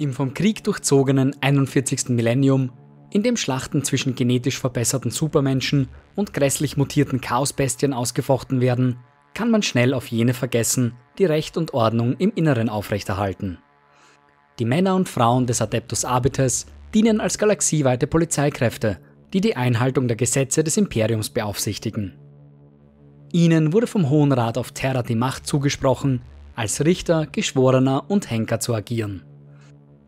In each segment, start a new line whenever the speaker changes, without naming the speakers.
Im vom Krieg durchzogenen 41. Millennium, in dem Schlachten zwischen genetisch verbesserten Supermenschen und grässlich mutierten Chaosbestien ausgefochten werden, kann man schnell auf jene vergessen, die Recht und Ordnung im Inneren aufrechterhalten. Die Männer und Frauen des Adeptus Arbites dienen als galaxieweite Polizeikräfte, die die Einhaltung der Gesetze des Imperiums beaufsichtigen. Ihnen wurde vom Hohen Rat auf Terra die Macht zugesprochen, als Richter, Geschworener und Henker zu agieren.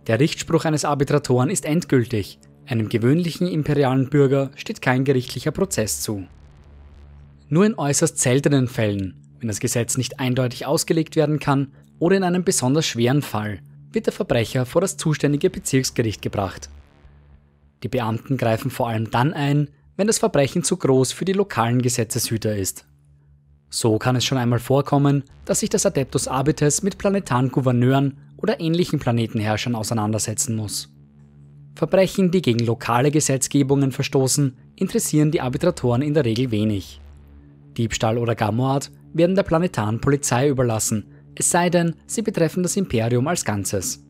Der Richtspruch eines Arbitratoren ist endgültig, einem gewöhnlichen imperialen Bürger steht kein gerichtlicher Prozess zu. Nur in äußerst seltenen Fällen, wenn das Gesetz nicht eindeutig ausgelegt werden kann oder in einem besonders schweren Fall, wird der Verbrecher vor das zuständige Bezirksgericht gebracht. Die Beamten greifen vor allem dann ein, wenn das Verbrechen zu groß für die lokalen Gesetzeshüter ist. So kann es schon einmal vorkommen, dass sich das Adeptus Arbites mit planetaren Gouverneuren oder ähnlichen Planetenherrschern auseinandersetzen muss. Verbrechen, die gegen lokale Gesetzgebungen verstoßen, interessieren die Arbitratoren in der Regel wenig. Diebstahl oder gar Mord werden der planetaren Polizei überlassen, es sei denn, sie betreffen das Imperium als Ganzes.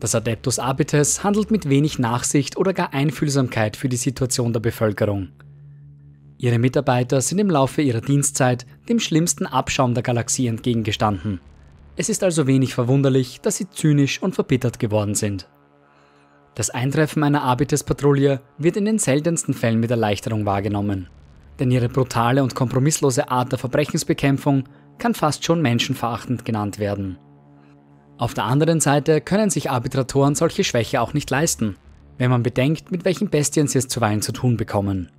Das Adeptus Arbites handelt mit wenig Nachsicht oder gar Einfühlsamkeit für die Situation der Bevölkerung. Ihre Mitarbeiter sind im Laufe ihrer Dienstzeit dem schlimmsten Abschaum der Galaxie entgegengestanden es ist also wenig verwunderlich, dass sie zynisch und verbittert geworden sind. Das Eintreffen einer Arbites-Patrouille wird in den seltensten Fällen mit Erleichterung wahrgenommen, denn ihre brutale und kompromisslose Art der Verbrechensbekämpfung kann fast schon menschenverachtend genannt werden. Auf der anderen Seite können sich Arbitratoren solche Schwäche auch nicht leisten, wenn man bedenkt, mit welchen Bestien sie es zuweilen zu tun bekommen.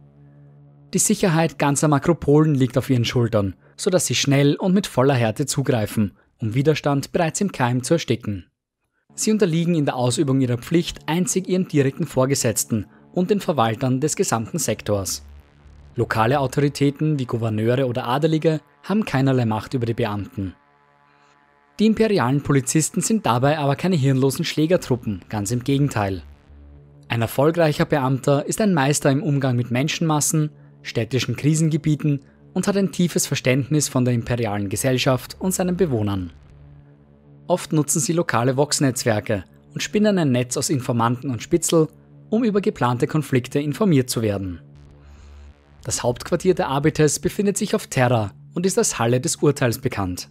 Die Sicherheit ganzer Makropolen liegt auf ihren Schultern, sodass sie schnell und mit voller Härte zugreifen um Widerstand bereits im Keim zu ersticken. Sie unterliegen in der Ausübung ihrer Pflicht einzig ihren direkten Vorgesetzten und den Verwaltern des gesamten Sektors. Lokale Autoritäten wie Gouverneure oder Adelige haben keinerlei Macht über die Beamten. Die imperialen Polizisten sind dabei aber keine hirnlosen Schlägertruppen, ganz im Gegenteil. Ein erfolgreicher Beamter ist ein Meister im Umgang mit Menschenmassen, städtischen Krisengebieten und hat ein tiefes Verständnis von der imperialen Gesellschaft und seinen Bewohnern. Oft nutzen sie lokale Vox-Netzwerke und spinnen ein Netz aus Informanten und Spitzel, um über geplante Konflikte informiert zu werden. Das Hauptquartier der Arbites befindet sich auf Terra und ist als Halle des Urteils bekannt.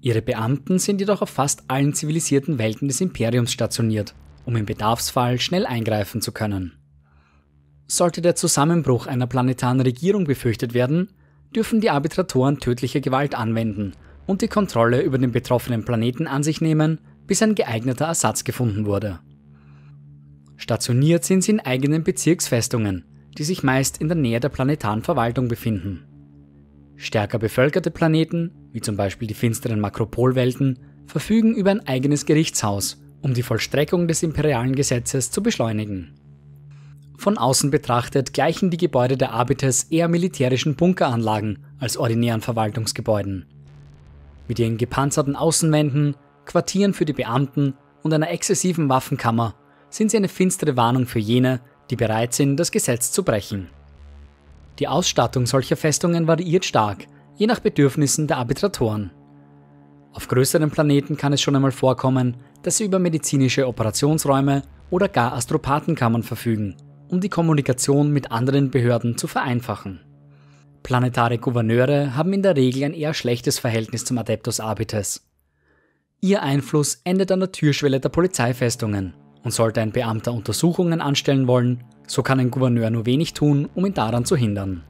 Ihre Beamten sind jedoch auf fast allen zivilisierten Welten des Imperiums stationiert, um im Bedarfsfall schnell eingreifen zu können. Sollte der Zusammenbruch einer planetaren Regierung befürchtet werden, dürfen die Arbitratoren tödliche Gewalt anwenden und die Kontrolle über den betroffenen Planeten an sich nehmen, bis ein geeigneter Ersatz gefunden wurde. Stationiert sind sie in eigenen Bezirksfestungen, die sich meist in der Nähe der planetaren Verwaltung befinden. Stärker bevölkerte Planeten, wie zum Beispiel die finsteren Makropolwelten, verfügen über ein eigenes Gerichtshaus, um die Vollstreckung des imperialen Gesetzes zu beschleunigen. Von außen betrachtet gleichen die Gebäude der Arbites eher militärischen Bunkeranlagen als ordinären Verwaltungsgebäuden. Mit ihren gepanzerten Außenwänden, Quartieren für die Beamten und einer exzessiven Waffenkammer sind sie eine finstere Warnung für jene, die bereit sind, das Gesetz zu brechen. Die Ausstattung solcher Festungen variiert stark, je nach Bedürfnissen der Arbitratoren. Auf größeren Planeten kann es schon einmal vorkommen, dass sie über medizinische Operationsräume oder gar Astropathenkammern verfügen um die Kommunikation mit anderen Behörden zu vereinfachen. Planetare Gouverneure haben in der Regel ein eher schlechtes Verhältnis zum Adeptus Arbites. Ihr Einfluss endet an der Türschwelle der Polizeifestungen und sollte ein Beamter Untersuchungen anstellen wollen, so kann ein Gouverneur nur wenig tun, um ihn daran zu hindern.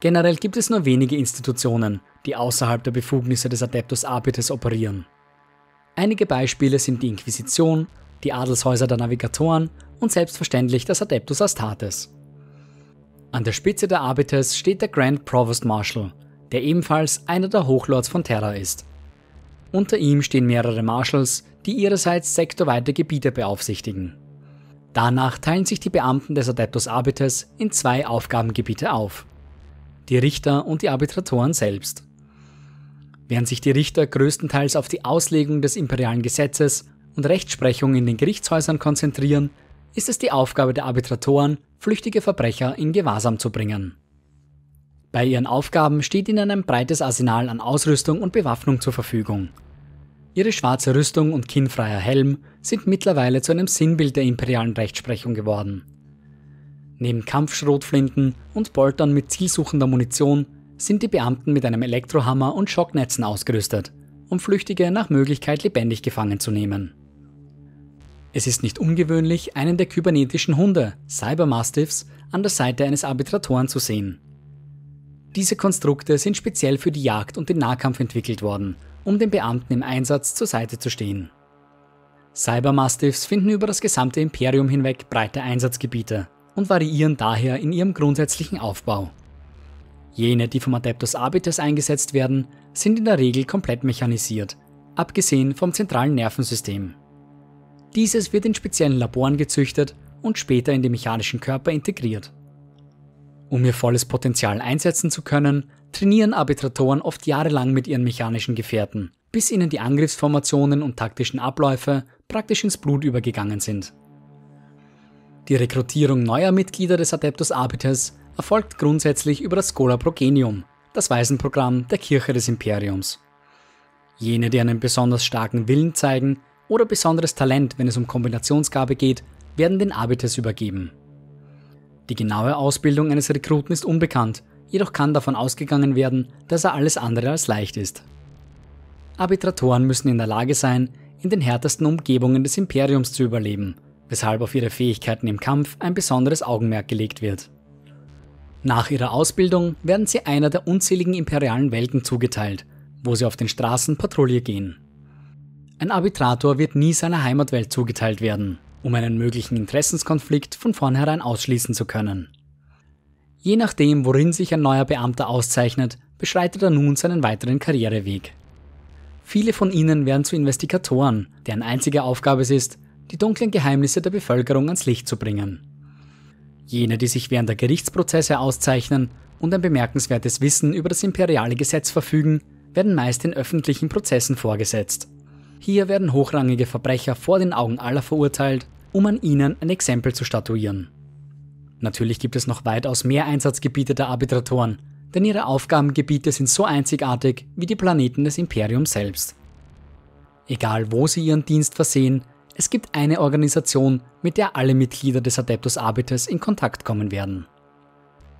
Generell gibt es nur wenige Institutionen, die außerhalb der Befugnisse des Adeptus Arbites operieren. Einige Beispiele sind die Inquisition, die Adelshäuser der Navigatoren und selbstverständlich das Adeptus Astartes. An der Spitze der Arbites steht der Grand Provost Marshal, der ebenfalls einer der Hochlords von Terra ist. Unter ihm stehen mehrere Marshals, die ihrerseits sektorweite Gebiete beaufsichtigen. Danach teilen sich die Beamten des Adeptus Arbites in zwei Aufgabengebiete auf. Die Richter und die Arbitratoren selbst. Während sich die Richter größtenteils auf die Auslegung des imperialen Gesetzes und Rechtsprechung in den Gerichtshäusern konzentrieren, ist es die Aufgabe der Arbitratoren, flüchtige Verbrecher in Gewahrsam zu bringen. Bei ihren Aufgaben steht ihnen ein breites Arsenal an Ausrüstung und Bewaffnung zur Verfügung. Ihre schwarze Rüstung und kinnfreier Helm sind mittlerweile zu einem Sinnbild der imperialen Rechtsprechung geworden. Neben Kampfschrotflinten und Boltern mit zielsuchender Munition sind die Beamten mit einem Elektrohammer und Schocknetzen ausgerüstet, um Flüchtige nach Möglichkeit lebendig gefangen zu nehmen. Es ist nicht ungewöhnlich, einen der kybernetischen Hunde, Cybermastiffs, an der Seite eines Arbitratoren zu sehen. Diese Konstrukte sind speziell für die Jagd und den Nahkampf entwickelt worden, um den Beamten im Einsatz zur Seite zu stehen. Cybermastiffs finden über das gesamte Imperium hinweg breite Einsatzgebiete und variieren daher in ihrem grundsätzlichen Aufbau. Jene, die vom Adeptus Arbites eingesetzt werden, sind in der Regel komplett mechanisiert, abgesehen vom zentralen Nervensystem. Dieses wird in speziellen Laboren gezüchtet und später in den mechanischen Körper integriert. Um ihr volles Potenzial einsetzen zu können, trainieren Arbitratoren oft jahrelang mit ihren mechanischen Gefährten, bis ihnen die Angriffsformationen und taktischen Abläufe praktisch ins Blut übergegangen sind. Die Rekrutierung neuer Mitglieder des Adeptus Arbites erfolgt grundsätzlich über das Schola Progenium, das Waisenprogramm der Kirche des Imperiums. Jene, die einen besonders starken Willen zeigen oder besonderes Talent, wenn es um Kombinationsgabe geht, werden den Arbites übergeben. Die genaue Ausbildung eines Rekruten ist unbekannt, jedoch kann davon ausgegangen werden, dass er alles andere als leicht ist. Arbitratoren müssen in der Lage sein, in den härtesten Umgebungen des Imperiums zu überleben weshalb auf ihre Fähigkeiten im Kampf ein besonderes Augenmerk gelegt wird. Nach ihrer Ausbildung werden sie einer der unzähligen imperialen Welten zugeteilt, wo sie auf den Straßen Patrouille gehen. Ein Arbitrator wird nie seiner Heimatwelt zugeteilt werden, um einen möglichen Interessenskonflikt von vornherein ausschließen zu können. Je nachdem, worin sich ein neuer Beamter auszeichnet, beschreitet er nun seinen weiteren Karriereweg. Viele von ihnen werden zu Investigatoren, deren einzige Aufgabe es ist, die dunklen Geheimnisse der Bevölkerung ans Licht zu bringen. Jene, die sich während der Gerichtsprozesse auszeichnen und ein bemerkenswertes Wissen über das imperiale Gesetz verfügen, werden meist in öffentlichen Prozessen vorgesetzt. Hier werden hochrangige Verbrecher vor den Augen aller verurteilt, um an ihnen ein Exempel zu statuieren. Natürlich gibt es noch weitaus mehr Einsatzgebiete der Arbitratoren, denn ihre Aufgabengebiete sind so einzigartig wie die Planeten des Imperiums selbst. Egal wo sie ihren Dienst versehen, es gibt eine Organisation, mit der alle Mitglieder des Adeptus Arbites in Kontakt kommen werden.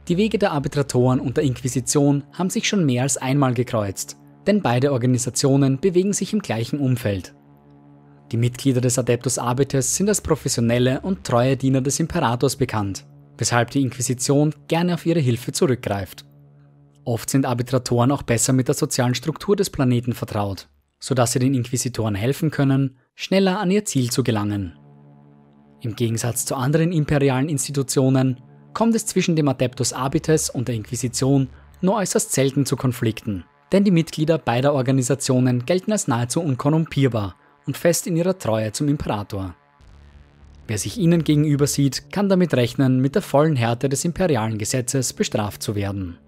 Die Wege der Arbitratoren und der Inquisition haben sich schon mehr als einmal gekreuzt, denn beide Organisationen bewegen sich im gleichen Umfeld. Die Mitglieder des Adeptus Arbites sind als professionelle und treue Diener des Imperators bekannt, weshalb die Inquisition gerne auf ihre Hilfe zurückgreift. Oft sind Arbitratoren auch besser mit der sozialen Struktur des Planeten vertraut, sodass sie den Inquisitoren helfen können, schneller an ihr Ziel zu gelangen. Im Gegensatz zu anderen imperialen Institutionen kommt es zwischen dem Adeptus Arbites und der Inquisition nur äußerst selten zu Konflikten, denn die Mitglieder beider Organisationen gelten als nahezu unkorrumpierbar und fest in ihrer Treue zum Imperator. Wer sich ihnen gegenüber sieht, kann damit rechnen, mit der vollen Härte des imperialen Gesetzes bestraft zu werden.